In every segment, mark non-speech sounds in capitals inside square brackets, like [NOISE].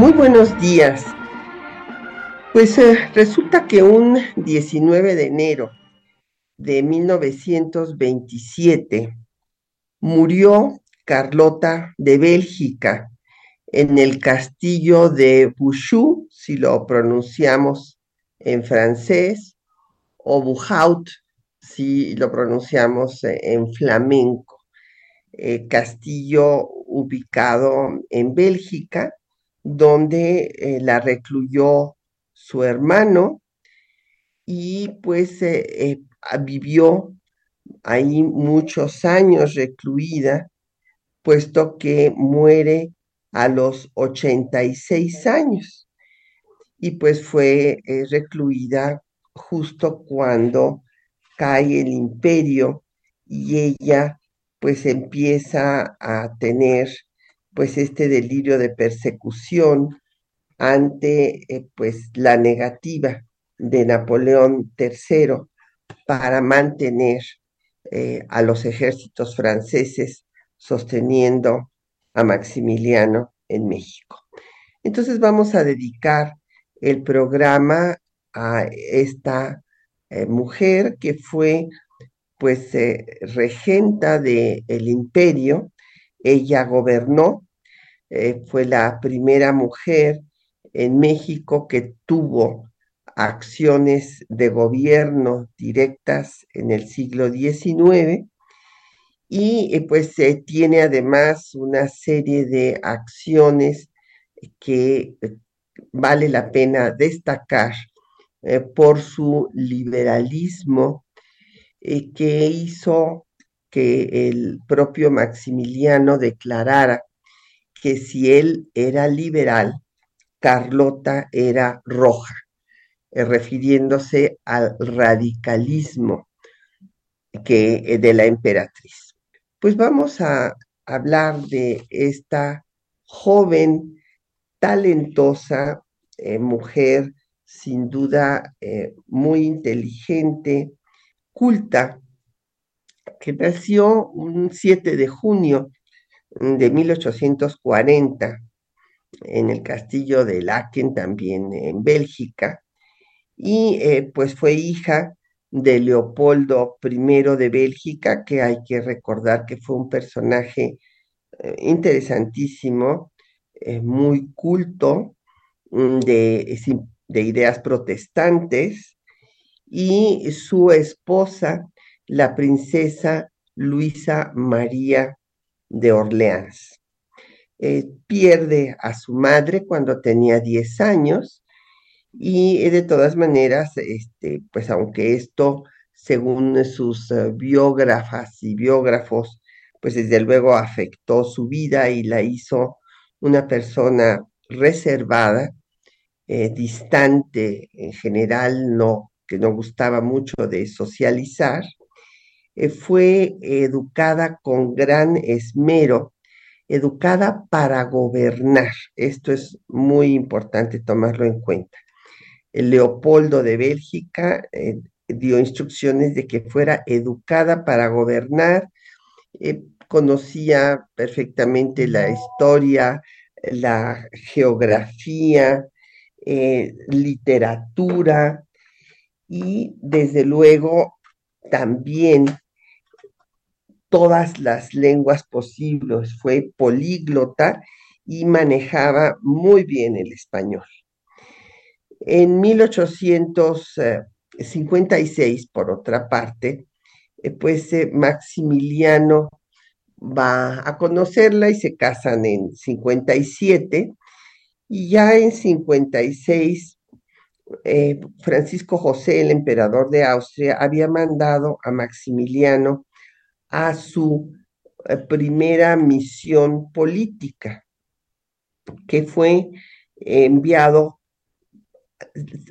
Muy buenos días. Pues eh, resulta que un 19 de enero de 1927 murió Carlota de Bélgica en el castillo de Bouchou, si lo pronunciamos en francés, o Buhaut, si lo pronunciamos en flamenco. Eh, castillo ubicado en Bélgica, donde eh, la recluyó su hermano y pues eh, vivió ahí muchos años recluida, puesto que muere a los 86 años. Y pues fue eh, recluida justo cuando cae el imperio y ella pues empieza a tener pues este delirio de persecución ante eh, pues la negativa de Napoleón III para mantener eh, a los ejércitos franceses sosteniendo a Maximiliano en México. Entonces vamos a dedicar el programa a esta eh, mujer que fue pues regenta del el imperio. Ella gobernó, eh, fue la primera mujer en México que tuvo acciones de gobierno directas en el siglo XIX y eh, pues se tiene además una serie de acciones que eh, vale la pena destacar eh, por su liberalismo que hizo que el propio Maximiliano declarara que si él era liberal, Carlota era roja, refiriéndose al radicalismo que, de la emperatriz. Pues vamos a hablar de esta joven, talentosa eh, mujer, sin duda eh, muy inteligente, culta, que nació un 7 de junio de 1840 en el castillo de Laken, también en Bélgica, y eh, pues fue hija de Leopoldo I de Bélgica, que hay que recordar que fue un personaje eh, interesantísimo, eh, muy culto, mm, de, de ideas protestantes, y su esposa, la princesa Luisa María de Orleans. Eh, pierde a su madre cuando tenía 10 años y de todas maneras, este, pues aunque esto, según sus eh, biógrafas y biógrafos, pues desde luego afectó su vida y la hizo una persona reservada, eh, distante en general, no, que no gustaba mucho de socializar, eh, fue educada con gran esmero, educada para gobernar. Esto es muy importante tomarlo en cuenta. Leopoldo de Bélgica eh, dio instrucciones de que fuera educada para gobernar, eh, conocía perfectamente la historia, la geografía, eh, literatura y desde luego también todas las lenguas posibles, fue políglota y manejaba muy bien el español. En 1856, por otra parte, eh, pues eh, Maximiliano va a conocerla y se casan en 57 y ya en 56 eh, Francisco José, el emperador de Austria, había mandado a Maximiliano a su primera misión política, que fue enviado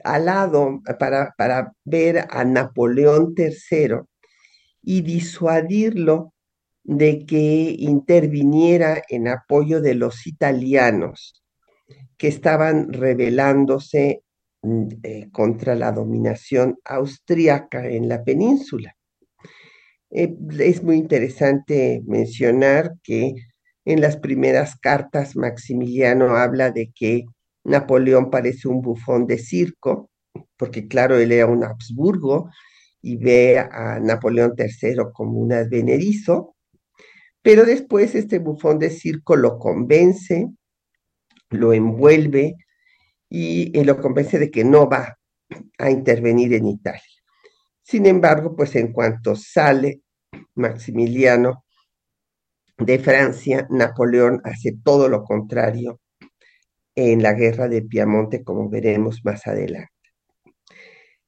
al lado para, para ver a Napoleón III y disuadirlo de que interviniera en apoyo de los italianos que estaban rebelándose mm, eh, contra la dominación austríaca en la península. Eh, es muy interesante mencionar que en las primeras cartas Maximiliano habla de que Napoleón parece un bufón de circo, porque claro, él era un Habsburgo y ve a Napoleón III como un advenedizo, pero después este bufón de circo lo convence, lo envuelve y, y lo convence de que no va a intervenir en Italia. Sin embargo, pues en cuanto sale Maximiliano de Francia, Napoleón hace todo lo contrario en la guerra de Piamonte, como veremos más adelante.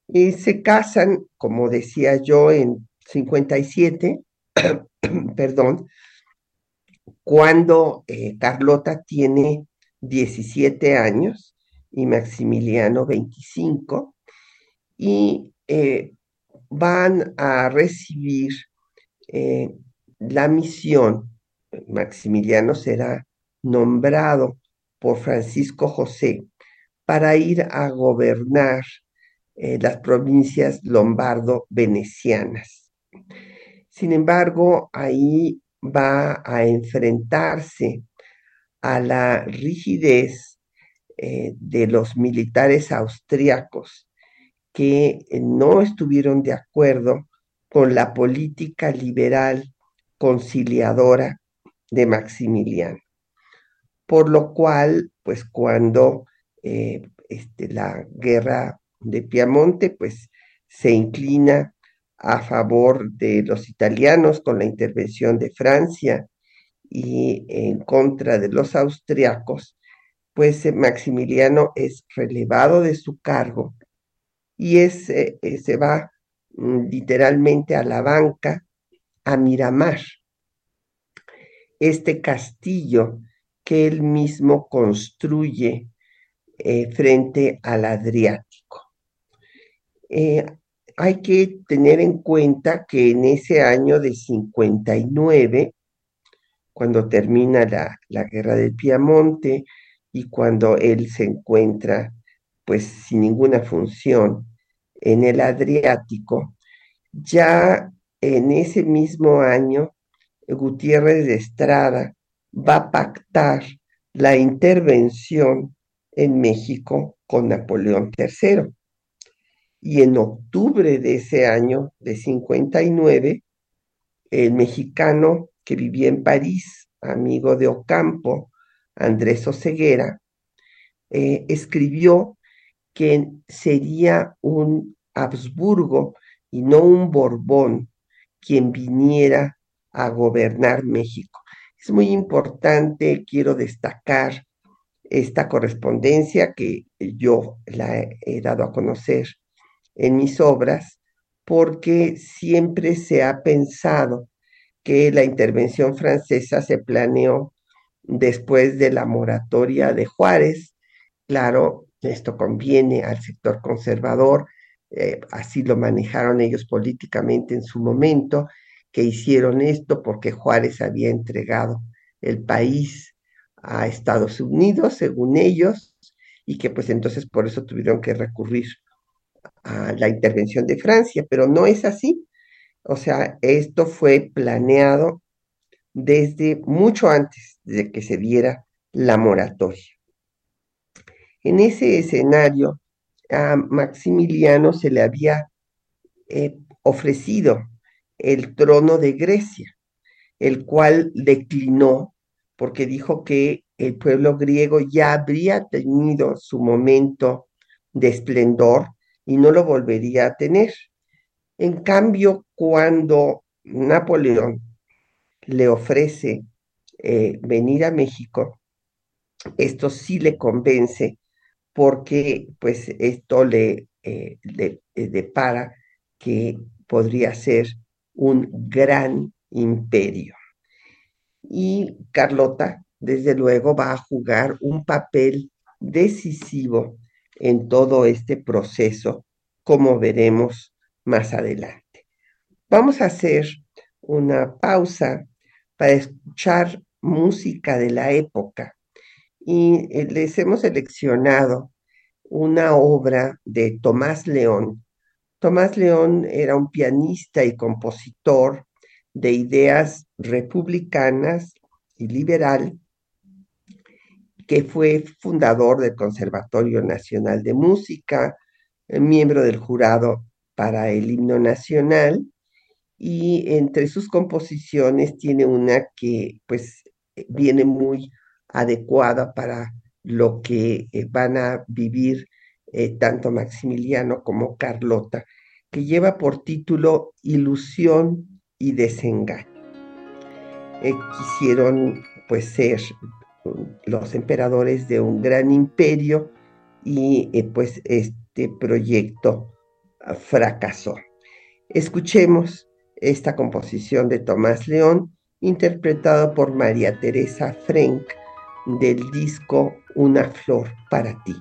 Y se casan, como decía yo, en 57, [CLEARS THROAT] perdón, cuando eh, Carlota tiene 17 años y Maximiliano 25, y eh, van a recibir eh, la misión. Maximiliano será nombrado por Francisco José para ir a gobernar eh, las provincias lombardo-venecianas. Sin embargo, ahí va a enfrentarse a la rigidez eh, de los militares austriacos que no estuvieron de acuerdo con la política liberal conciliadora de Maximiliano. Por lo cual, pues cuando eh, este, la guerra de Piamonte, pues se inclina a favor de los italianos con la intervención de Francia y en contra de los austriacos, pues eh, Maximiliano es relevado de su cargo y es, eh, eh, se va mm, literalmente a la banca, a Miramar, este castillo que él mismo construye frente al Adriático. hay que tener en cuenta que en ese año de 59, cuando termina la, la guerra del Piamonte y cuando él se encuentra pues sin ninguna función en el Adriático, ya en ese mismo año Gutiérrez de Estrada va a pactar la intervención en México con Napoleón III. Y en octubre de ese año, de 59, el mexicano que vivía en París, amigo de Ocampo, Andrés Oceguera, eh, escribió que sería un Habsburgo y no un Borbón quien viniera a gobernar México. Es muy importante, quiero destacar esta correspondencia que yo la he dado a conocer en mis obras, porque siempre se ha pensado que la intervención francesa se planeó después de la moratoria de Juárez. Claro, esto conviene al sector conservador, eh, así lo manejaron ellos políticamente en su momento, que hicieron esto porque Juárez había entregado el país a Estados Unidos, según ellos, y que pues entonces por eso tuvieron que recurrir a la intervención de Francia, pero no es así. O sea, esto fue planeado desde mucho antes de que se diera la moratoria. En ese escenario, a Maximiliano se le había eh, ofrecido el trono de Grecia, el cual declinó porque dijo que el pueblo griego ya habría tenido su momento de esplendor y no lo volvería a tener. En cambio, cuando Napoleón le ofrece eh, venir a México, esto sí le convence porque pues esto le, eh, le eh, depara que podría ser un gran imperio. Y Carlota, desde luego, va a jugar un papel decisivo en todo este proceso, como veremos más adelante. Vamos a hacer una pausa para escuchar música de la época y eh, les hemos seleccionado una obra de Tomás León. Tomás León era un pianista y compositor de ideas republicanas y liberal, que fue fundador del Conservatorio Nacional de Música, miembro del jurado para el himno nacional, y entre sus composiciones tiene una que pues viene muy adecuada para lo que eh, van a vivir eh, tanto Maximiliano como Carlota, que lleva por título Ilusión y Desengaño. Eh, quisieron pues ser los emperadores de un gran imperio y pues este proyecto ah, fracasó. Escuchemos esta composición de Tomás León, interpretado por María Teresa Frank del disco Una flor para ti.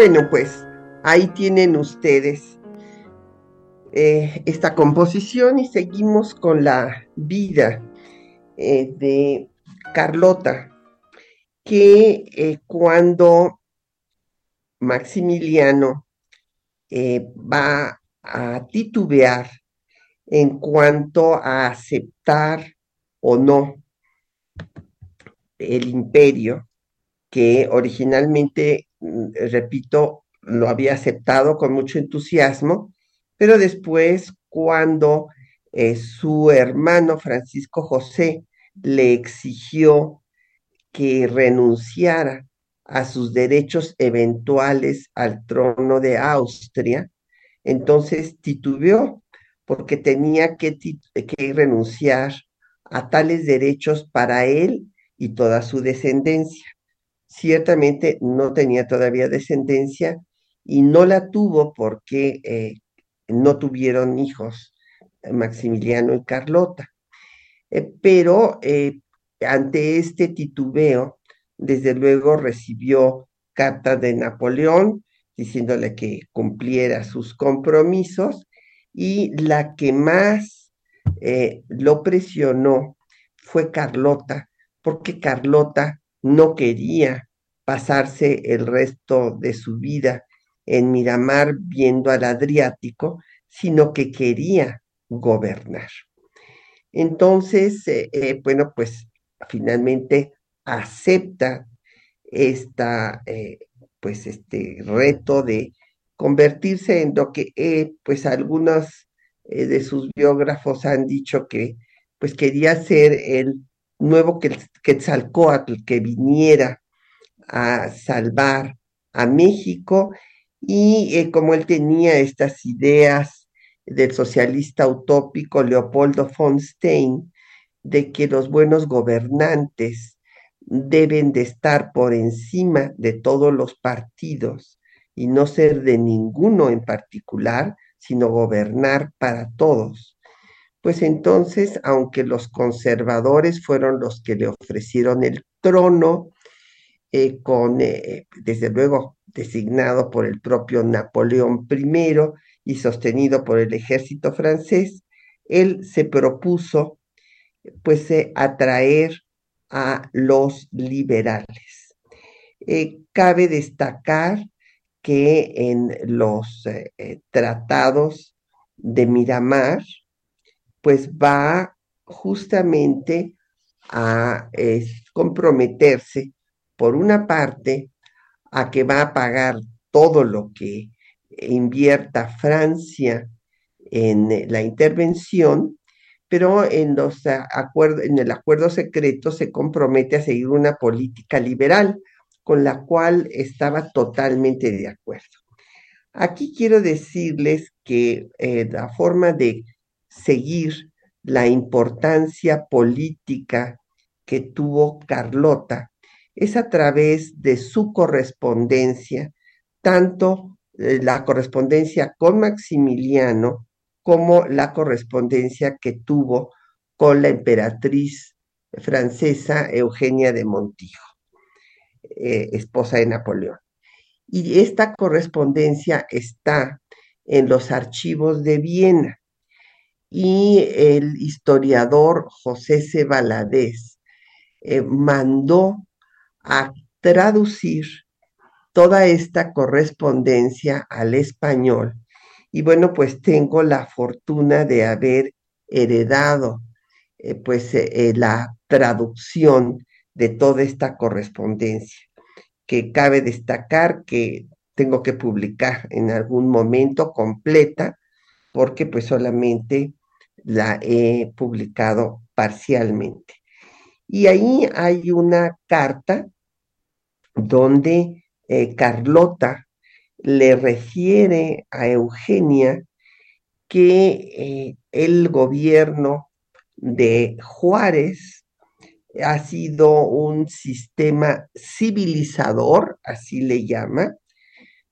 Bueno, pues ahí tienen ustedes eh, esta composición y seguimos con la vida eh, de Carlota, que eh, cuando Maximiliano va a titubear en cuanto a aceptar o no el imperio, que originalmente repito, lo había aceptado con mucho entusiasmo, pero después cuando eh, su hermano Francisco José le exigió que renunciara a sus derechos eventuales al trono de Austria, entonces titubeó porque tenía que, que renunciar a tales derechos para él y toda su descendencia ciertamente no tenía todavía descendencia y no la tuvo porque eh, no tuvieron hijos, Maximiliano y Carlota. Eh, pero eh, ante este titubeo, desde luego recibió cartas de Napoleón diciéndole que cumpliera sus compromisos y la que más lo presionó fue Carlota, porque Carlota no quería pasarse el resto de su vida en Miramar viendo al Adriático, sino que quería gobernar. Entonces, eh, eh, bueno, pues finalmente acepta esta, eh, pues este reto de convertirse en lo que, pues algunos de sus biógrafos han dicho que, pues quería ser el nuevo Quetzalcoatl que viniera a salvar a México y como él tenía estas ideas del socialista utópico Leopoldo von Stein, de que los buenos gobernantes deben de estar por encima de todos los partidos y no ser de ninguno en particular, sino gobernar para todos. Pues entonces, aunque los conservadores fueron los que le ofrecieron el trono, eh, con, eh, desde luego, designado por el propio Napoleón I, y sostenido por el ejército francés, él se propuso pues eh, atraer a los liberales. Cabe destacar que en los tratados de Miramar, pues va justamente a comprometerse, por una parte, a que va a pagar todo lo que invierta Francia en eh, la intervención, pero en, el acuerdo secreto se compromete a seguir una política liberal con la cual estaba totalmente de acuerdo. Aquí quiero decirles que eh, la forma de seguir la importancia política que tuvo Carlota es a través de su correspondencia, tanto eh, la correspondencia con Maximiliano como la correspondencia que tuvo con la emperatriz francesa Eugenia de Montijo, eh, esposa de Napoleón. Y esta correspondencia está en los archivos de Viena. Y el historiador José C. Eh, mandó a traducir toda esta correspondencia al español. Y bueno, pues tengo la fortuna de haber heredado eh, pues eh, la traducción de toda esta correspondencia, que cabe destacar que tengo que publicar en algún momento completa, porque pues solamente la he publicado parcialmente. Y ahí hay una carta donde eh, Carlota le refiere a Eugenia que eh, el gobierno de Juárez ha sido un sistema civilizador, así le llama,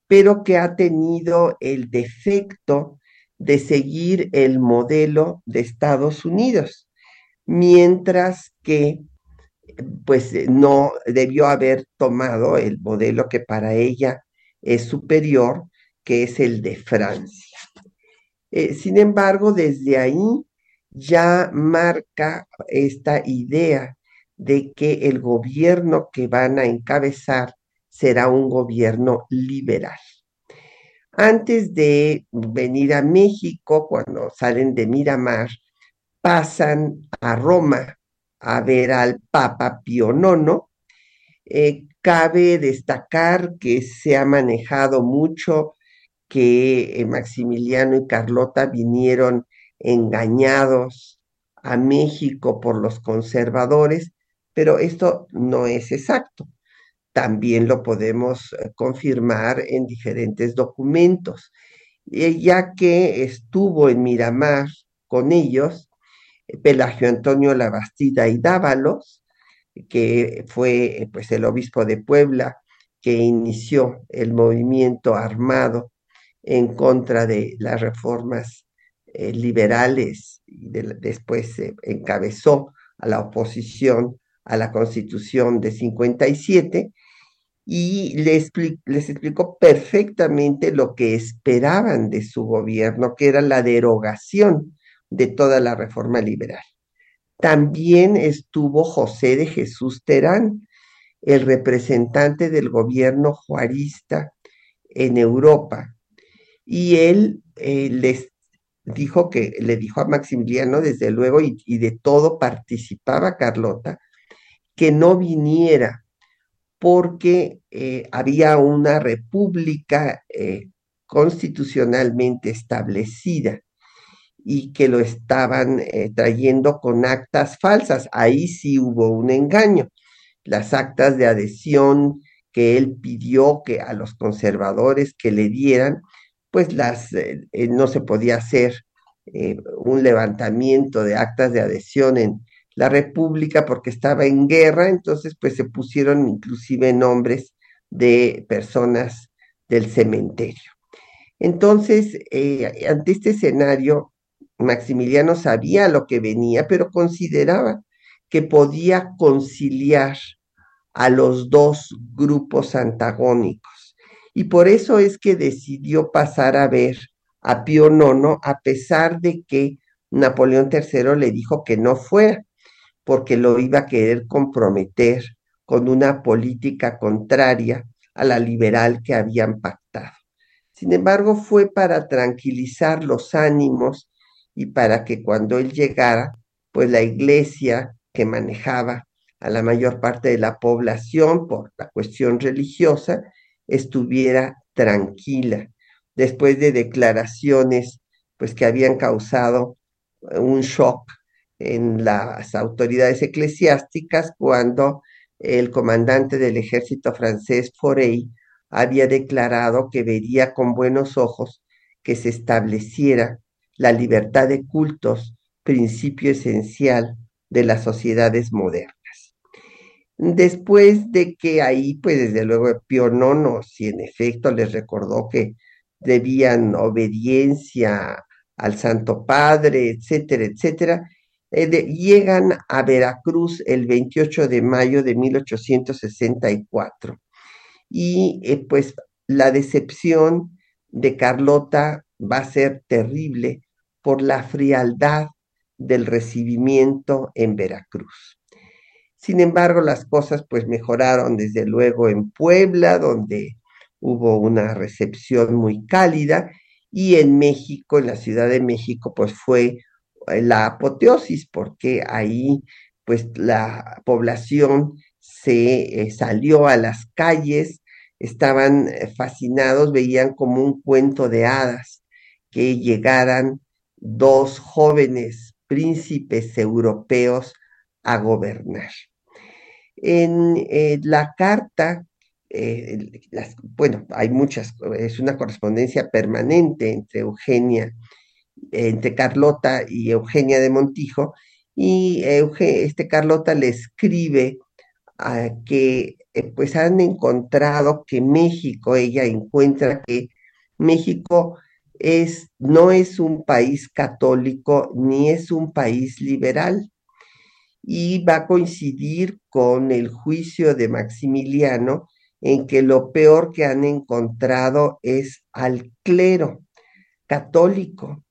pero que ha tenido el defecto de seguir el modelo de Estados Unidos, mientras que pues eh, no debió haber tomado el modelo que para ella es superior, que es el de Francia. Eh, sin embargo, desde ahí ya marca esta idea de que el gobierno que van a encabezar será un gobierno liberal. Antes de venir a México, cuando salen de Miramar, pasan a Roma a ver al Papa Pío IX. Eh, cabe destacar que se ha manejado mucho que eh, Maximiliano y Carlota vinieron engañados a México por los conservadores, pero esto no es exacto. También lo podemos eh, confirmar en diferentes documentos, ya que estuvo en Miramar con ellos Pelagio Antonio Labastida y Dávalos, que fue pues, el obispo de Puebla que inició el movimiento armado en contra de las reformas eh, liberales y después encabezó a la oposición a la constitución de 57 y les, les explicó perfectamente lo que esperaban de su gobierno, que era la derogación de toda la reforma liberal. También estuvo José de Jesús Terán, el representante del gobierno juarista en Europa, y él eh, les dijo que le dijo a Maximiliano, desde luego, y, y de todo participaba Carlota, que no viniera porque eh, había una república eh, constitucionalmente establecida y que lo estaban eh, trayendo con actas falsas. Ahí sí hubo un engaño. Las actas de adhesión que él pidió que a los conservadores que le dieran, pues las no se podía hacer un levantamiento de actas de adhesión en la República porque estaba en guerra, entonces pues se pusieron inclusive nombres de personas del cementerio. Entonces, eh, ante este escenario, Maximiliano sabía lo que venía, pero consideraba que podía conciliar a los dos grupos antagónicos. Y por eso es que decidió pasar a ver a Pío IX, a pesar de que Napoleón III le dijo que no fuera porque lo iba a querer comprometer con una política contraria a la liberal que habían pactado. Sin embargo, fue para tranquilizar los ánimos y para que cuando él llegara, pues la iglesia que manejaba a la mayor parte de la población por la cuestión religiosa estuviera tranquila después de declaraciones pues que habían causado un shock en las autoridades eclesiásticas cuando el comandante del ejército francés, Forey, había declarado que vería con buenos ojos que se estableciera la libertad de cultos, principio esencial de las sociedades modernas. Después de que ahí, pues desde luego Pío IX, si en efecto les recordó que debían obediencia al Santo Padre, etcétera, etcétera, eh, llegan a Veracruz el 28 de mayo de 1864. Y eh, pues la decepción de Carlota va a ser terrible por la frialdad del recibimiento en Veracruz. Sin embargo, las cosas pues mejoraron desde luego en Puebla, donde hubo una recepción muy cálida, y en México, en la Ciudad de México, pues fue la apoteosis, porque ahí pues la población se eh, salió a las calles, estaban eh, fascinados, veían como un cuento de hadas que llegaran dos jóvenes príncipes europeos a gobernar. En eh, la carta, bueno, hay muchas, es una correspondencia permanente entre Eugenia entre Carlota y Eugenia de Montijo, y este Carlota le escribe a que eh, pues han encontrado que México, ella encuentra que México es, no es un país católico ni es un país liberal y va a coincidir con el juicio de Maximiliano en que lo peor que han encontrado es al clero católico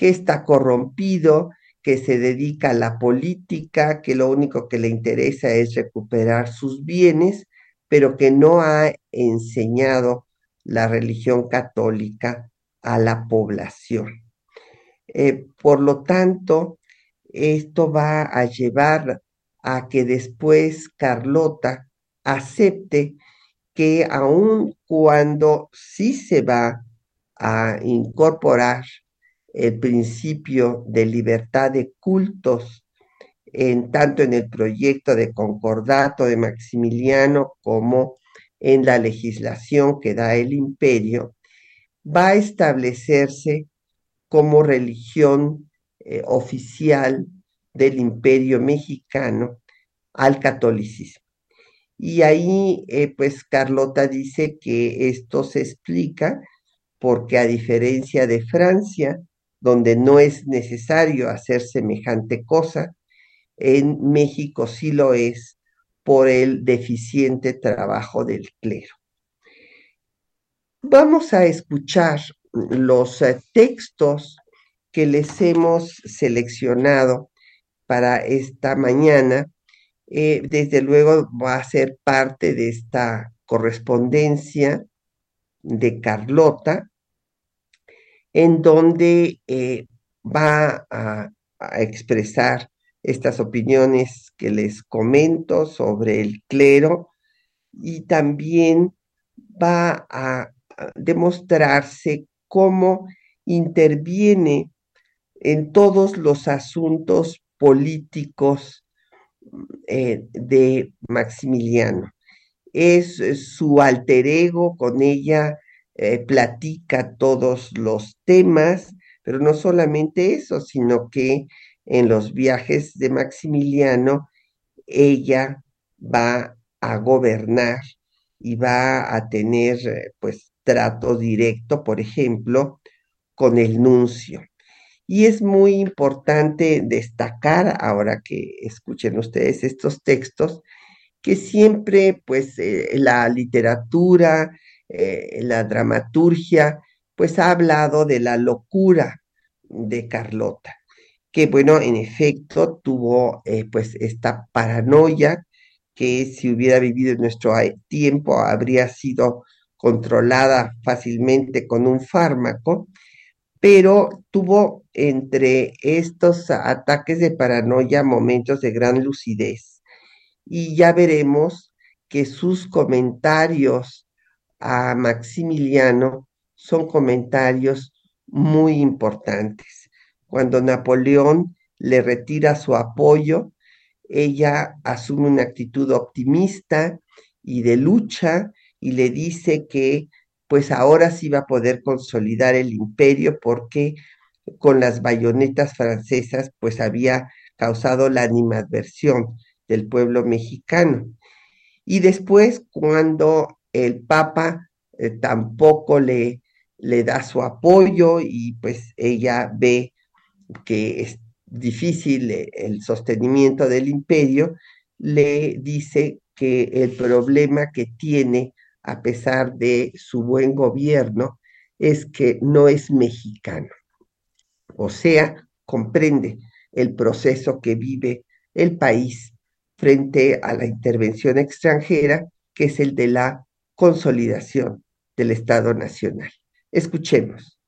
que está corrompido, que se dedica a la política, que lo único que le interesa es recuperar sus bienes, pero que no ha enseñado la religión católica a la población. Eh, por lo tanto, esto va a llevar a que después Carlota acepte que aun cuando sí se va a incorporar el principio de libertad de cultos, en tanto en el proyecto de concordato de Maximiliano como en la legislación que da el imperio, va a establecerse como religión eh, oficial del imperio mexicano al catolicismo. Y ahí, eh, pues Carlota dice que esto se explica porque a diferencia de Francia, donde no es necesario hacer semejante cosa, en México sí lo es por el deficiente trabajo del clero. Vamos a escuchar los eh, textos que les hemos seleccionado para esta mañana. Eh, desde luego va a ser parte de esta correspondencia de Carlota en donde eh, va a, expresar estas opiniones que les comento sobre el clero y también va a demostrarse cómo interviene en todos los asuntos políticos eh, de Maximiliano. Es, su alter ego, con ella eh, platica todos los temas, pero no solamente eso, sino que en los viajes de Maximiliano ella va a gobernar y va a tener eh, pues trato directo, por ejemplo, con el nuncio. Y es muy importante destacar, ahora que escuchen ustedes estos textos, que siempre pues eh, la literatura, eh, la dramaturgia, pues ha hablado de la locura de Carlota, que bueno, en efecto tuvo pues esta paranoia que si hubiera vivido en nuestro tiempo habría sido controlada fácilmente con un fármaco, pero tuvo entre estos ataques de paranoia momentos de gran lucidez. Y ya veremos que sus comentarios a Maximiliano son comentarios muy importantes. Cuando Napoleón le retira su apoyo, ella asume una actitud optimista y de lucha y le dice que pues ahora sí va a poder consolidar el imperio porque con las bayonetas francesas pues había causado la animadversión del pueblo mexicano. Y después cuando el Papa eh, tampoco le, le da su apoyo y pues ella ve que es difícil eh, el sostenimiento del imperio, le dice que el problema que tiene, a pesar de su buen gobierno, es que no es mexicano. O sea, comprende el proceso que vive el país frente a la intervención extranjera, que es el de la consolidación del Estado Nacional. Escuchemos.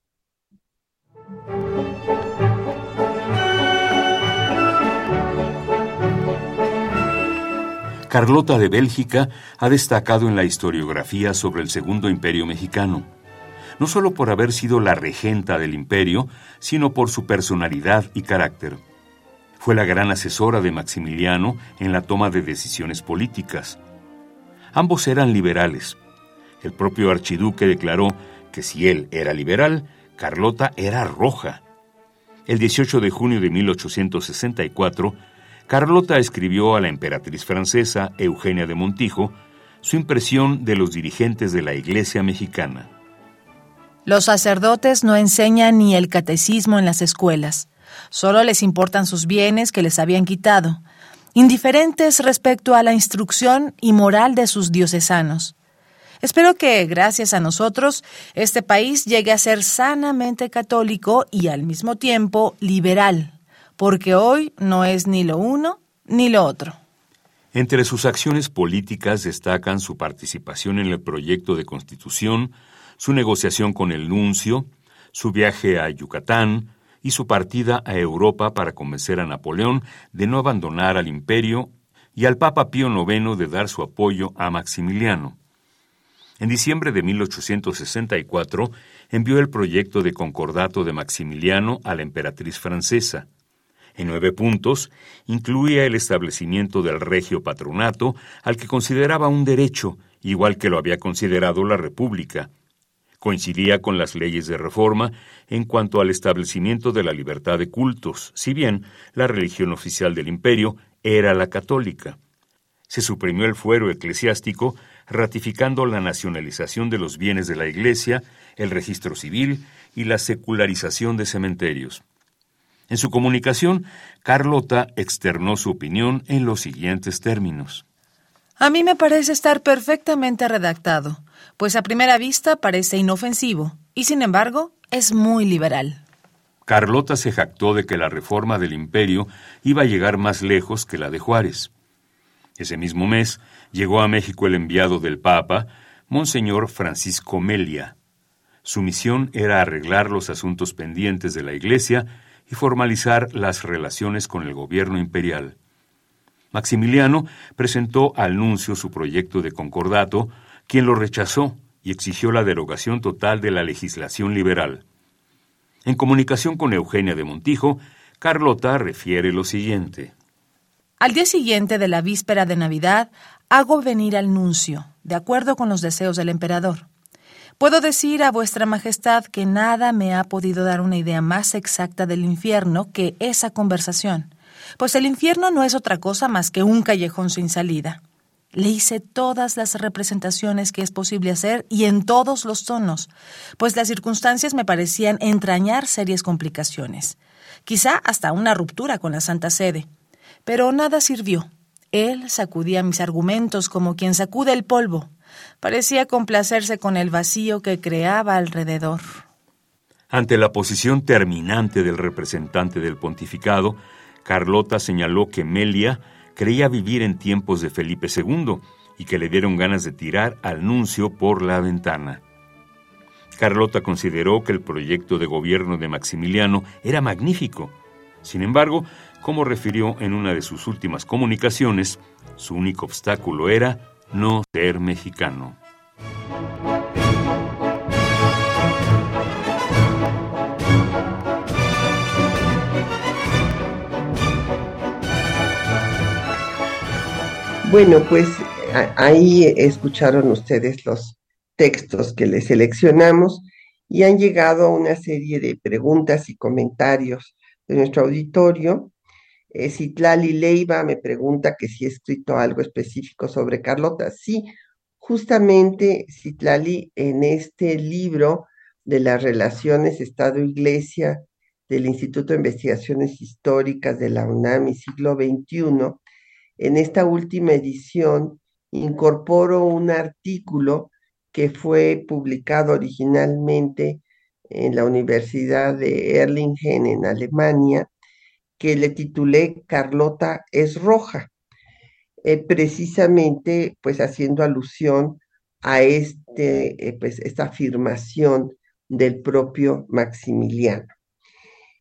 Carlota de Bélgica ha destacado en la historiografía sobre el Segundo Imperio Mexicano, no solo por haber sido la regenta del imperio, sino por su personalidad y carácter. Fue la gran asesora de Maximiliano en la toma de decisiones políticas. Ambos eran liberales. El propio archiduque declaró que si él era liberal, Carlota era roja. El 18 de junio de 1864, Carlota escribió a la emperatriz francesa Eugenia de Montijo su impresión de los dirigentes de la Iglesia mexicana. Los sacerdotes no enseñan ni el catecismo en las escuelas, solo les importan sus bienes que les habían quitado, indiferentes respecto a la instrucción y moral de sus diocesanos. Espero que, gracias a nosotros, este país llegue a ser sanamente católico y al mismo tiempo liberal porque hoy no es ni lo uno ni lo otro. Entre sus acciones políticas destacan su participación en el proyecto de constitución, su negociación con el nuncio, su viaje a Yucatán y su partida a Europa para convencer a Napoleón de no abandonar al imperio y al Papa Pío IX de dar su apoyo a Maximiliano. En diciembre de 1864 envió el proyecto de concordato de Maximiliano a la emperatriz francesa. En nueve puntos, incluía el establecimiento del regio patronato, al que consideraba un derecho, igual que lo había considerado la República. Coincidía con las leyes de reforma en cuanto al establecimiento de la libertad de cultos, si bien la religión oficial del imperio era la católica. Se suprimió el fuero eclesiástico, ratificando la nacionalización de los bienes de la Iglesia, el registro civil y la secularización de cementerios. En su comunicación, Carlota externó su opinión en los siguientes términos. A mí me parece estar perfectamente redactado, pues a primera vista parece inofensivo, y sin embargo es muy liberal. Carlota se jactó de que la reforma del imperio iba a llegar más lejos que la de Juárez. Ese mismo mes llegó a México el enviado del Papa, Monseñor Francisco Melia. Su misión era arreglar los asuntos pendientes de la Iglesia y formalizar las relaciones con el gobierno imperial. Maximiliano presentó al nuncio su proyecto de concordato, quien lo rechazó y exigió la derogación total de la legislación liberal. En comunicación con Eugenia de Montijo, Carlota refiere lo siguiente. Al día siguiente de la víspera de Navidad, hago venir al nuncio, de acuerdo con los deseos del emperador. Puedo decir a vuestra Majestad que nada me ha podido dar una idea más exacta del infierno que esa conversación, pues el infierno no es otra cosa más que un callejón sin salida. Le hice todas las representaciones que es posible hacer y en todos los tonos, pues las circunstancias me parecían entrañar serias complicaciones, quizá hasta una ruptura con la Santa Sede. Pero nada sirvió. Él sacudía mis argumentos como quien sacude el polvo. Parecía complacerse con el vacío que creaba alrededor. Ante la posición terminante del representante del pontificado, Carlota señaló que Melia creía vivir en tiempos de Felipe II y que le dieron ganas de tirar al nuncio por la ventana. Carlota consideró que el proyecto de gobierno de Maximiliano era magnífico. Sin embargo, como refirió en una de sus últimas comunicaciones, su único obstáculo era no ser mexicano. Bueno, pues ahí escucharon ustedes los textos que les seleccionamos y han llegado una serie de preguntas y comentarios de nuestro auditorio. Eh, Citlali Leiva me pregunta que si he escrito algo específico sobre Carlota. Sí, justamente Citlali, en este libro de las relaciones Estado-Iglesia del Instituto de Investigaciones Históricas de la UNAM y siglo XXI, en esta última edición incorporo un artículo que fue publicado originalmente en la Universidad de Erlingen en Alemania, que le titulé Carlota es roja, eh, precisamente pues haciendo alusión a este, eh, pues, esta afirmación del propio Maximiliano.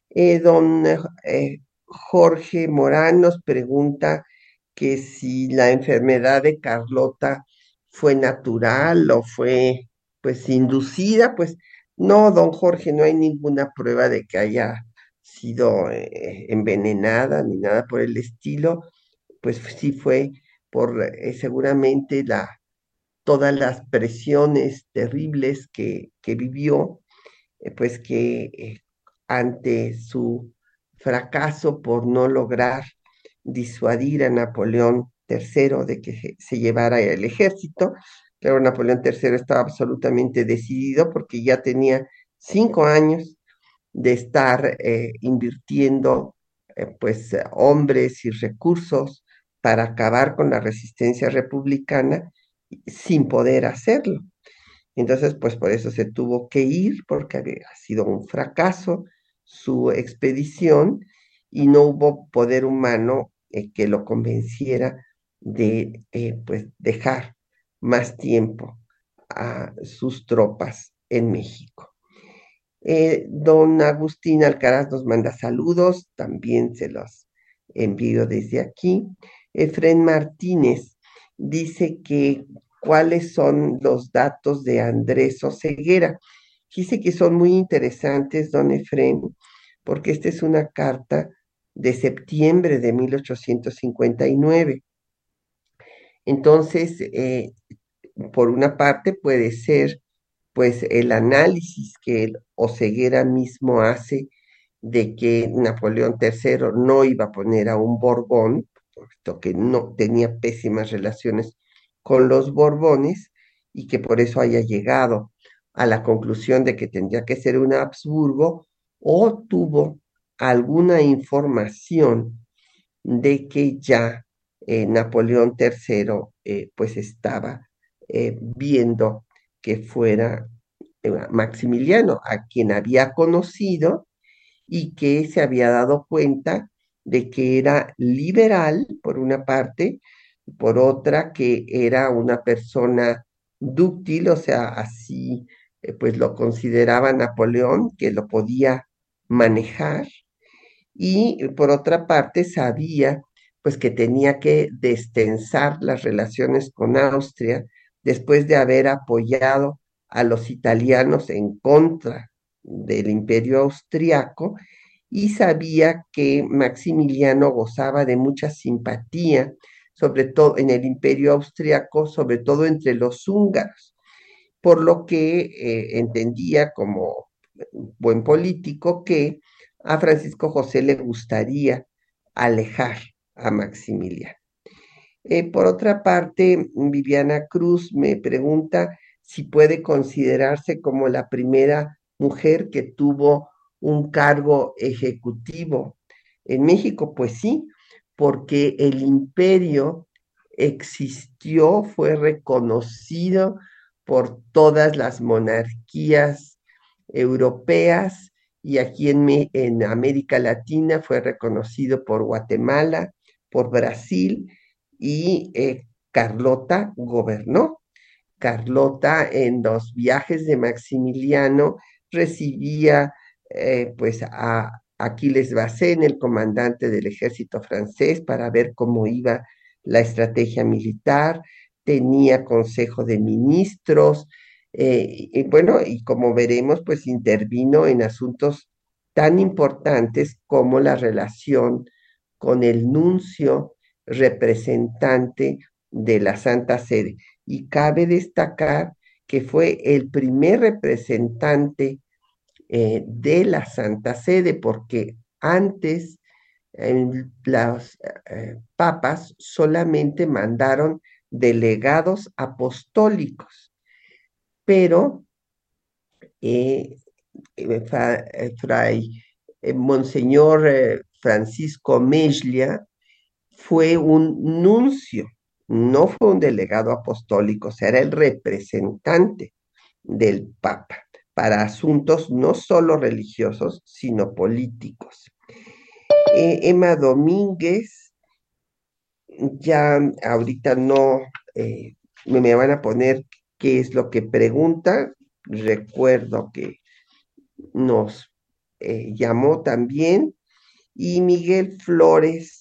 Eh, don Jorge Morán nos pregunta que si la enfermedad de Carlota fue natural o fue pues inducida, pues no, don Jorge, no hay ninguna prueba de que haya sido eh, envenenada ni nada por el estilo, pues sí fue por eh, seguramente la, todas las presiones terribles que, que vivió, eh, pues que ante su fracaso por no lograr disuadir a Napoleón III de que se llevara el ejército. Pero Napoleón III estaba absolutamente decidido porque ya tenía cinco años de estar eh, invirtiendo eh, pues hombres y recursos para acabar con la resistencia republicana sin poder hacerlo. Entonces, pues por eso se tuvo que ir, porque había sido un fracaso su expedición y no hubo poder humano eh, que lo convenciera de eh, pues dejar más tiempo a sus tropas en México. Eh, don Agustín Alcaraz nos manda saludos, también se los envío desde aquí. Efren Martínez dice que cuáles son los datos de Andrés Oceguera. Dice que son muy interesantes, don Efren, porque esta es una carta de septiembre de 1859. Entonces, eh, por una parte puede ser pues el análisis que el Oceguera mismo hace de que Napoleón III no iba a poner a un Borbón, puesto que no tenía pésimas relaciones con los Borbones y que por eso haya llegado a la conclusión de que tendría que ser un Habsburgo o tuvo alguna información de que ya eh, Napoleón III eh, pues estaba eh, viendo que fuera Maximiliano, a quien había conocido y que se había dado cuenta de que era liberal, por una parte, por otra, que era una persona dúctil, o sea, así eh, pues lo consideraba Napoleón, que lo podía manejar, y por otra parte sabía pues que tenía que destensar las relaciones con Austria después de haber apoyado a los italianos en contra del imperio austriaco y sabía que Maximiliano gozaba de mucha simpatía, sobre todo en el imperio austriaco, sobre todo entre los húngaros, por lo que eh, entendía como buen político que a Francisco José le gustaría alejar a Maximiliano. Eh, por otra parte, Viviana Cruz me pregunta si puede considerarse como la primera mujer que tuvo un cargo ejecutivo en México. Pues sí, porque el imperio existió, fue reconocido por todas las monarquías europeas y aquí en, en América Latina fue reconocido por Guatemala, por Brasil y eh, Carlota gobernó. Carlota en los viajes de Maximiliano recibía eh, pues a Aquiles Bassén, el comandante del ejército francés, para ver cómo iba la estrategia militar, tenía consejo de ministros, eh, y bueno, y como veremos, pues intervino en asuntos tan importantes como la relación con el nuncio representante de la Santa Sede. Y cabe destacar que fue el primer representante eh, de la Santa Sede, porque antes las eh, papas solamente mandaron delegados apostólicos, pero eh, Monseñor Francisco Mejlia fue un nuncio, no fue un delegado apostólico, o sea, era el representante del Papa para asuntos no solo religiosos, sino políticos. Eh, Emma Domínguez, ya ahorita no eh, me van a poner qué es lo que pregunta. Recuerdo que nos eh, llamó también y Miguel Flores,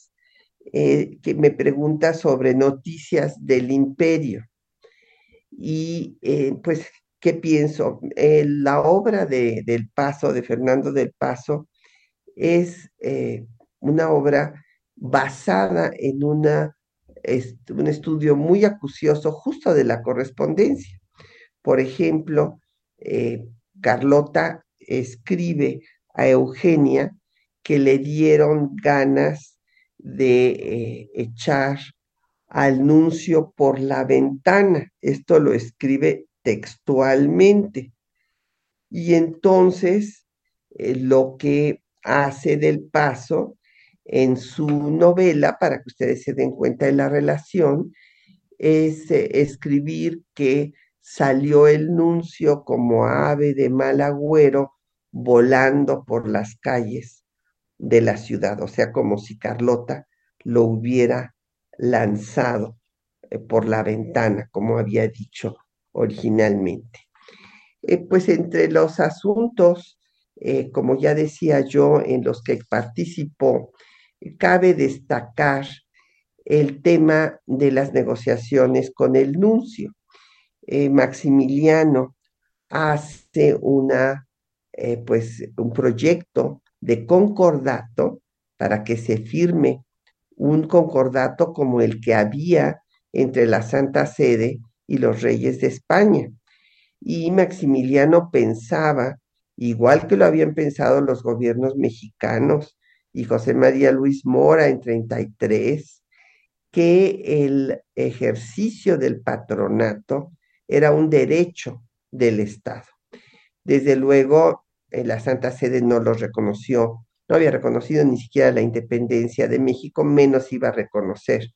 eh, que me pregunta sobre noticias del imperio. Y eh, pues, ¿qué pienso? Eh, la obra de, del Paso, de Fernando del Paso, es una obra basada en una, un estudio muy acucioso justo de la correspondencia. Por ejemplo, Carlota escribe a Eugenia que le dieron ganas de eh, echar al nuncio por la ventana. Esto lo escribe textualmente. Y entonces eh, lo que hace del paso en su novela, para que ustedes se den cuenta de la relación, es eh, escribir que salió el nuncio como ave de mal agüero volando por las calles de la ciudad, o sea, como si Carlota lo hubiera lanzado eh, por la ventana, como había dicho originalmente. Eh, pues entre los asuntos, eh, como ya decía yo, en los que participó, cabe destacar el tema de las negociaciones con el nuncio. Maximiliano hace una, pues, un proyecto de concordato para que se firme un concordato como el que había entre la Santa Sede y los reyes de España. Y Maximiliano pensaba, igual que lo habían pensado los gobiernos mexicanos y José María Luis Mora en 33, que el ejercicio del patronato era un derecho del Estado. Desde luego, la Santa Sede no los reconoció, no había reconocido ni siquiera la independencia de México, menos iba a reconocer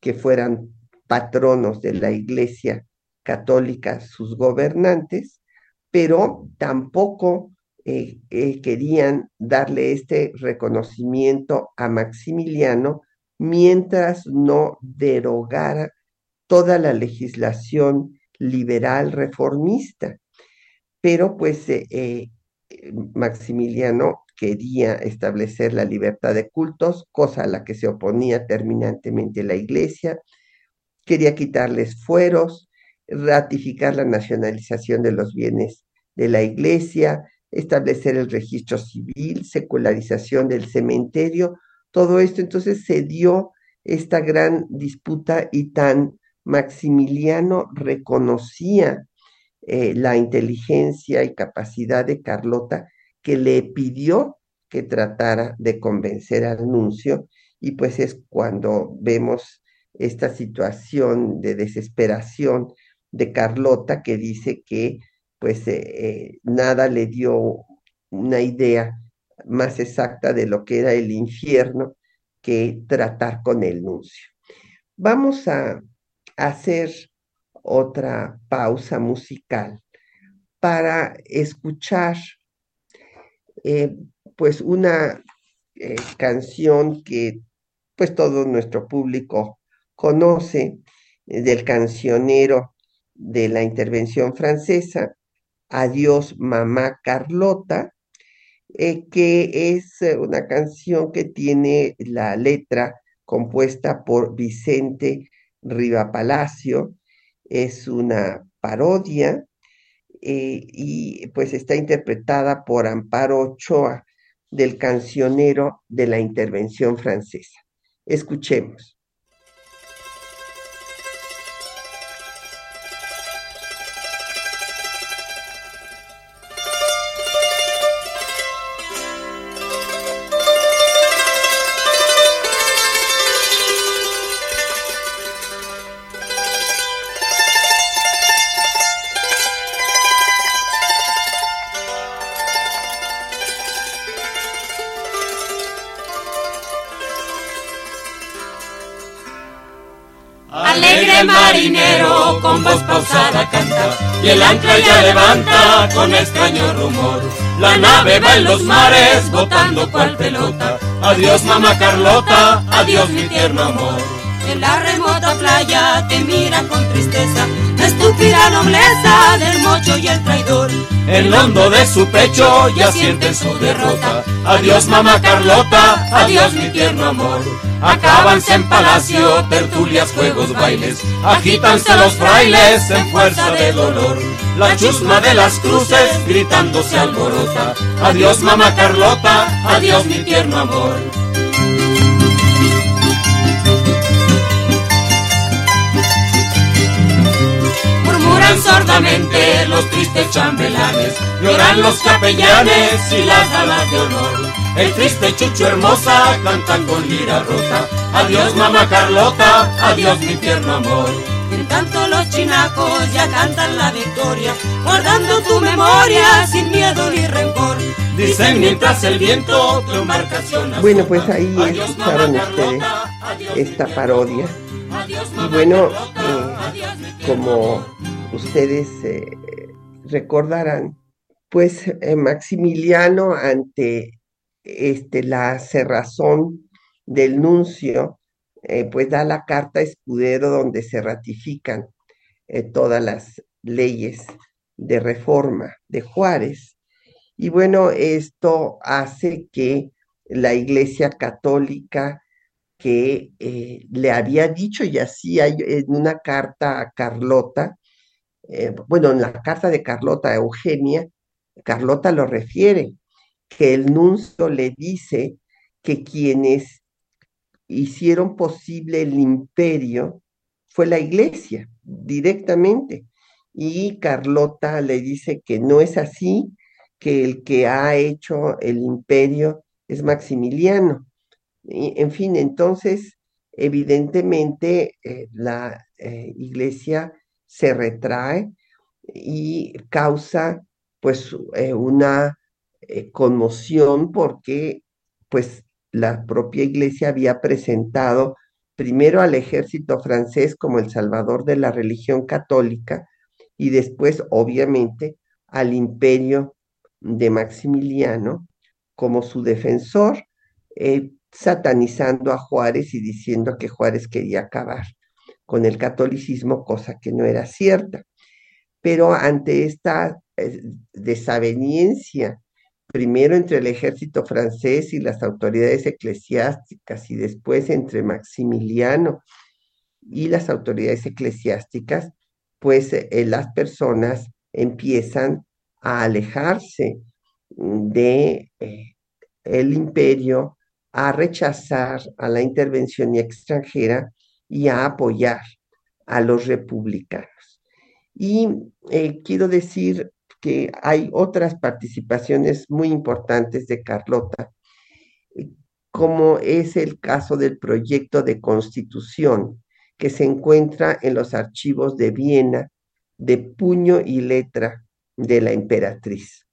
que fueran patronos de la Iglesia Católica sus gobernantes, pero tampoco eh, eh, querían darle este reconocimiento a Maximiliano mientras no derogara toda la legislación liberal reformista. Pero pues eh, Maximiliano quería establecer la libertad de cultos, cosa a la que se oponía terminantemente la iglesia, quería quitarles fueros, ratificar la nacionalización de los bienes de la iglesia, establecer el registro civil, secularización del cementerio, todo esto. Entonces se dio esta gran disputa y tan Maximiliano reconocía eh, la inteligencia y capacidad de Carlota que le pidió que tratara de convencer al nuncio y pues es cuando vemos esta situación de desesperación de Carlota que dice que pues eh, eh, nada le dio una idea más exacta de lo que era el infierno que tratar con el nuncio. Vamos a hacer otra pausa musical para escuchar eh, pues una eh, canción que pues todo nuestro público conoce eh, del cancionero de la intervención francesa, Adiós Mamá Carlota, que es una canción que tiene la letra compuesta por Vicente Riva Palacio, es una parodia eh, y pues está interpretada por Amparo Ochoa del cancionero de la intervención francesa. Escuchemos. Marinero con voz pausada canta y el ancla ya levanta con extraño rumor. La nave va en los mares botando cual pelota. Adiós mamá Carlota, adiós mi tierno amor. En la remota playa te mira con tristeza la estúpida nobleza del mocho y el traidor. En lo hondo de su pecho ya siente su derrota. Adiós mamá Carlota, adiós mi tierno amor. Acábanse en palacio, tertulias, juegos, bailes, agítanse los frailes en fuerza de dolor. La chusma de las cruces gritando se alborota. Adiós mamá Carlota, adiós mi tierno amor. Murmuran sordamente los tristes chambelanes, lloran los capellanes y las damas de honor. El triste Chucho hermosa canta con lira rota. Adiós mamá Carlota, adiós mi tierno amor. En tanto los chinacos ya cantan la victoria, guardando tu memoria sin miedo ni rencor. Dicen mientras el viento tu embarcación. Bueno, pues ahí escucharon ustedes esta parodia. Y bueno, eh, como ustedes eh, recordarán, pues eh, Maximiliano ante este, la cerrazón del nuncio, eh, pues da la carta escudero donde se ratifican eh, todas las leyes de reforma de Juárez. Y bueno, esto hace que la Iglesia Católica que eh, le había dicho, y así hay en una carta a Carlota, bueno, en la carta de Carlota a Eugenia, Carlota lo refiere, que el nuncio le dice que quienes hicieron posible el imperio fue la iglesia directamente. Y Carlota le dice que no es así, que el que ha hecho el imperio es Maximiliano. Y, en fin, entonces, evidentemente, eh, la eh, iglesia se retrae y causa pues eh, una eh, conmoción porque pues la propia iglesia había presentado primero al ejército francés como el salvador de la religión católica y después obviamente al imperio de Maximiliano como su defensor, eh, satanizando a Juárez y diciendo que Juárez quería acabar con el catolicismo, cosa que no era cierta. Pero ante esta desaveniencia, primero entre el ejército francés y las autoridades eclesiásticas y después entre Maximiliano y las autoridades eclesiásticas, pues eh, las personas empiezan a alejarse de eh, el imperio, a rechazar a la intervención extranjera y a apoyar a los republicanos. Y eh, quiero decir que hay otras participaciones muy importantes de Carlota, como es el caso del proyecto de constitución que se encuentra en los archivos de Viena de puño y letra de la emperatriz.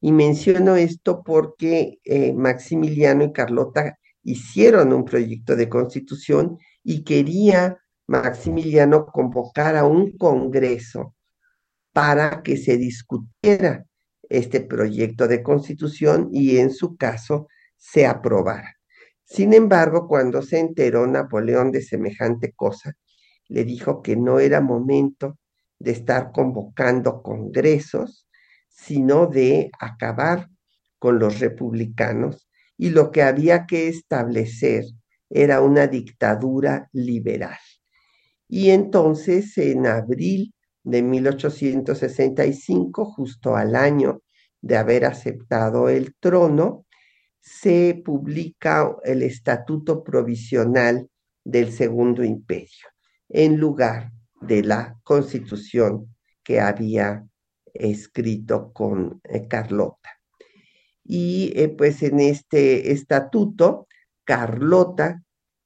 Y menciono esto porque eh, Maximiliano y Carlota hicieron un proyecto de constitución y quería Maximiliano convocar a un congreso para que se discutiera este proyecto de constitución y en su caso se aprobara. Sin embargo, cuando se enteró Napoleón de semejante cosa, le dijo que no era momento de estar convocando congresos, sino de acabar con los republicanos y lo que había que establecer era una dictadura liberal. Y entonces, en abril de 1865, justo al año de haber aceptado el trono, se publica el Estatuto Provisional del Segundo Imperio, en lugar de la constitución que había escrito con eh, Carlota. Y eh, pues en este estatuto, Carlota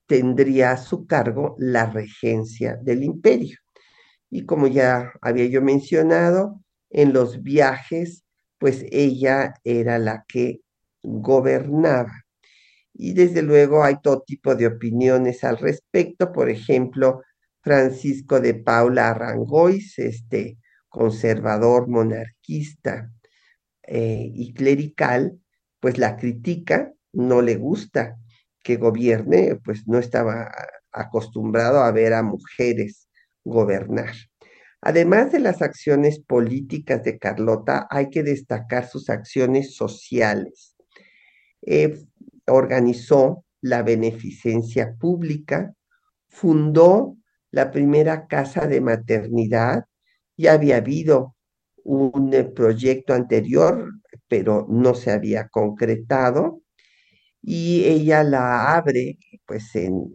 tendría a su cargo la regencia del imperio. Y como ya había yo mencionado, en los viajes, pues ella era la que gobernaba. Y desde luego hay todo tipo de opiniones al respecto. Por ejemplo, Francisco de Paula Arrangois, este conservador monarquista eh, y clerical, pues la critica, no le gusta que gobierne, pues no estaba acostumbrado a ver a mujeres gobernar. Además de las acciones políticas de Carlota, hay que destacar sus acciones sociales. Eh, organizó la beneficencia pública, fundó la primera casa de maternidad, ya había habido un eh, proyecto anterior, pero no se había concretado, y ella la abre, pues en,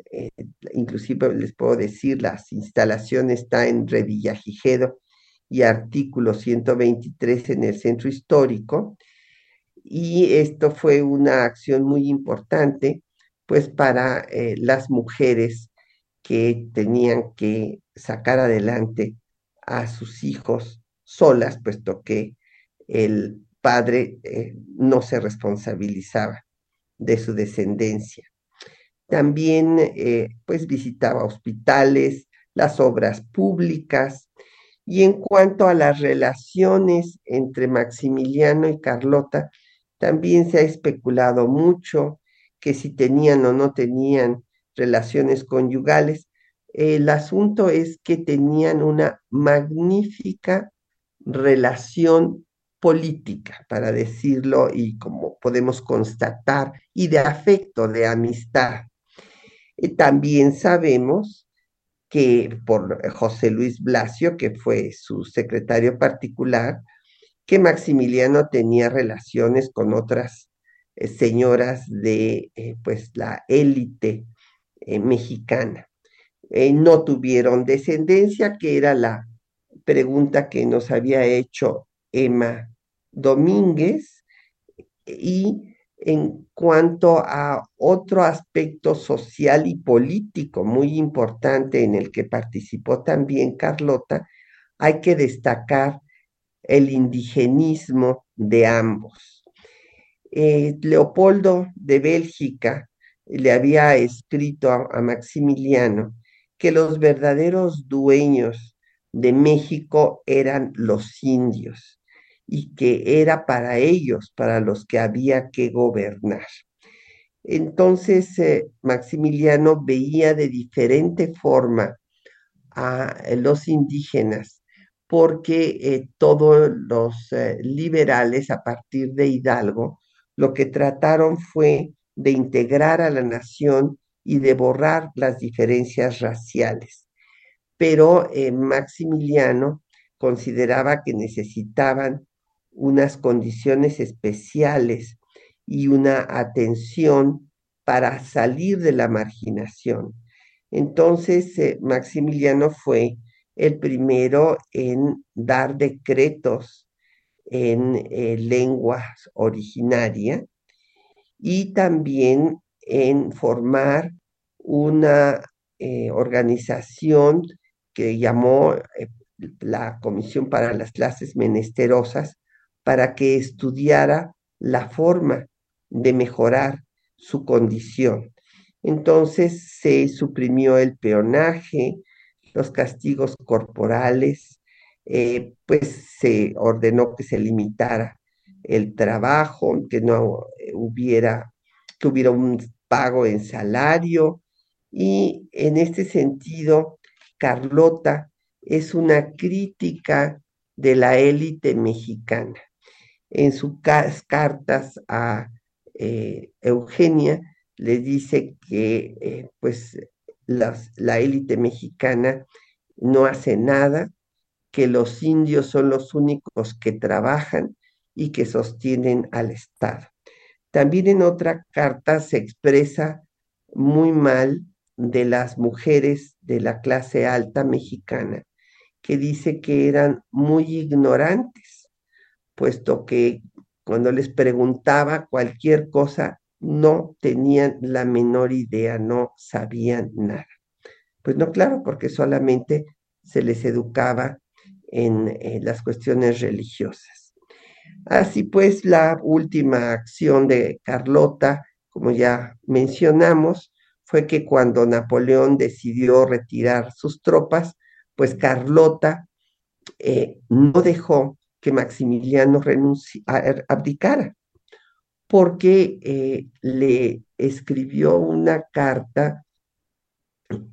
inclusive les puedo decir, las instalaciones está en Revillagigedo y artículo 123 en el centro histórico, y esto fue una acción muy importante, pues para eh, las mujeres que tenían que sacar adelante a sus hijos solas, puesto que el padre eh, no se responsabilizaba de su descendencia. También eh, pues visitaba hospitales, las obras públicas y en cuanto a las relaciones entre Maximiliano y Carlota, también se ha especulado mucho que si tenían o no tenían relaciones conyugales. El asunto es que tenían una magnífica relación política, para decirlo, y como podemos constatar, y de afecto, de amistad. También sabemos que por José Luis Blasio, que fue su secretario particular, que Maximiliano tenía relaciones con otras eh, señoras de eh, pues la élite eh, mexicana. no tuvieron descendencia, que era la pregunta que nos había hecho Emma Domínguez. Y en cuanto a otro aspecto social y político muy importante en el que participó también Carlota, hay que destacar el indigenismo de ambos. Eh, Leopoldo de Bélgica le había escrito a, Maximiliano que los verdaderos dueños de México eran los indios y que era para ellos, para los que había que gobernar. Entonces eh, Maximiliano veía de diferente forma a los indígenas porque eh, todos los eh, liberales a partir de Hidalgo lo que trataron fue de integrar a la nación y de borrar las diferencias raciales. Pero eh, Maximiliano consideraba que necesitaban unas condiciones especiales y una atención para salir de la marginación. Entonces, eh, Maximiliano fue el primero en dar decretos en eh, lenguas originarias y también en formar una eh, organización que llamó la Comisión para las Clases Menesterosas para que estudiara la forma de mejorar su condición. Entonces se suprimió el peonaje, los castigos corporales, eh, pues se ordenó que se limitara el trabajo, que no hubiera, que hubiera un pago en salario. Y en este sentido, Carlota es una crítica de la élite mexicana. En sus cartas a eh, Eugenia le dice que eh, pues la élite mexicana no hace nada, que los indios son los únicos que trabajan y que sostienen al Estado. También en otra carta se expresa muy mal de las mujeres de la clase alta mexicana, que dice que eran muy ignorantes, puesto que cuando les preguntaba cualquier cosa, no tenían la menor idea, no sabían nada. Pues no, claro, porque solamente se les educaba en, las cuestiones religiosas. Así pues, la última acción de Carlota, como ya mencionamos, fue que cuando Napoleón decidió retirar sus tropas, pues Carlota eh, no dejó que Maximiliano abdicara porque eh, le escribió una carta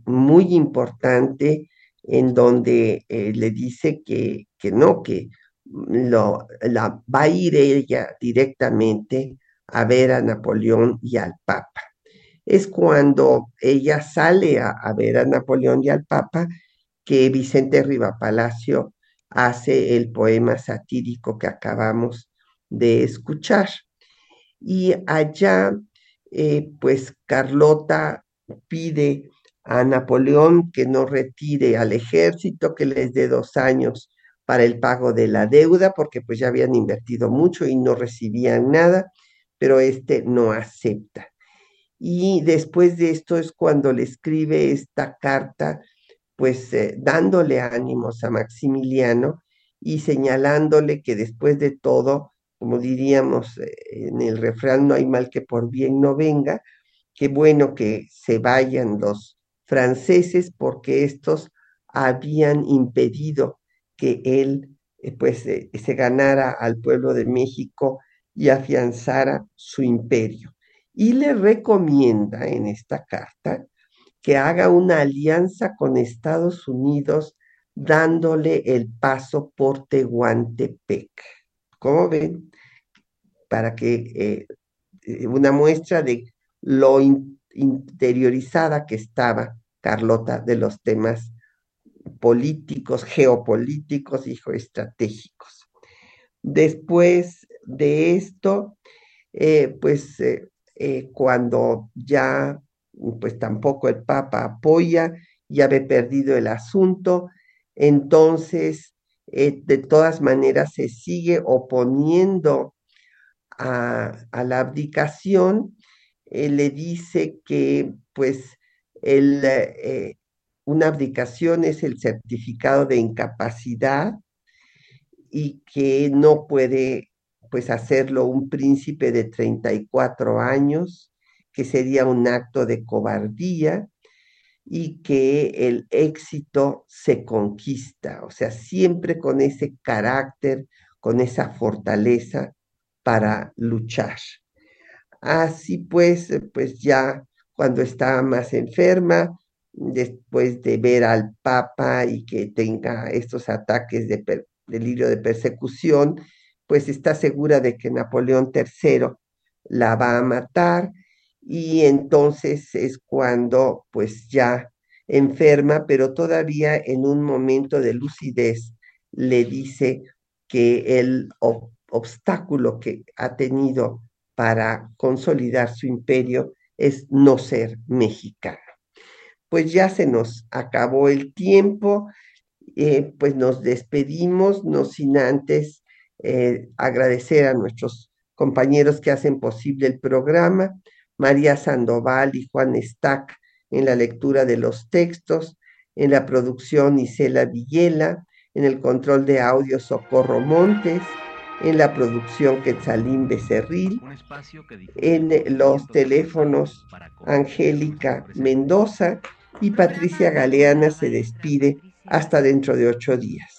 muy importante en donde eh, le dice que, que no, que lo, la, va a ir ella directamente a ver a Napoleón y al Papa. Es cuando ella sale a, a ver a Napoleón y al Papa que Vicente Riva Palacio hace el poema satírico que acabamos de escuchar. Y allá, eh, pues Carlota pide a Napoleón que no retire al ejército, que les dé dos años para el pago de la deuda, porque pues ya habían invertido mucho y no recibían nada, pero este no acepta. Y después de esto es cuando le escribe esta carta, pues eh, dándole ánimos a Maximiliano y señalándole que después de todo, como diríamos eh, en el refrán, no hay mal que por bien no venga, qué bueno que se vayan los franceses porque estos habían impedido que él eh, pues eh, se ganara al pueblo de México y afianzara su imperio. Y le recomienda en esta carta que haga una alianza con Estados Unidos dándole el paso por Tehuantepec. ¿Cómo ven? Para que eh, eh, una muestra de lo interiorizada que estaba Carlota de los temas políticos, geopolíticos y geoestratégicos. Después de esto, eh, pues cuando ya, pues tampoco el Papa apoya, ya ve perdido el asunto, entonces eh, de todas maneras se sigue oponiendo a, la abdicación, eh, le dice que pues el, eh, una abdicación es el certificado de incapacidad y que no puede pues hacerlo un príncipe de 34 años, que sería un acto de cobardía y que el éxito se conquista, o sea, siempre con ese carácter, con esa fortaleza para luchar. Así pues, pues ya cuando estaba más enferma, después de ver al Papa y que tenga estos ataques de delirio de persecución, pues está segura de que Napoleón III la va a matar y entonces es cuando pues ya enferma, pero todavía en un momento de lucidez le dice que el obstáculo que ha tenido para consolidar su imperio es no ser mexicano. Pues ya se nos acabó el tiempo, eh, pues nos despedimos, no sin antes eh, agradecer a nuestros compañeros que hacen posible el programa, María Sandoval y Juan Stack en la lectura de los textos, en la producción Isela Villela, en el control de audio Socorro Montes, en la producción Quetzalín Becerril, en los teléfonos Angélica Mendoza y Patricia Galeana se despide hasta dentro de ocho días.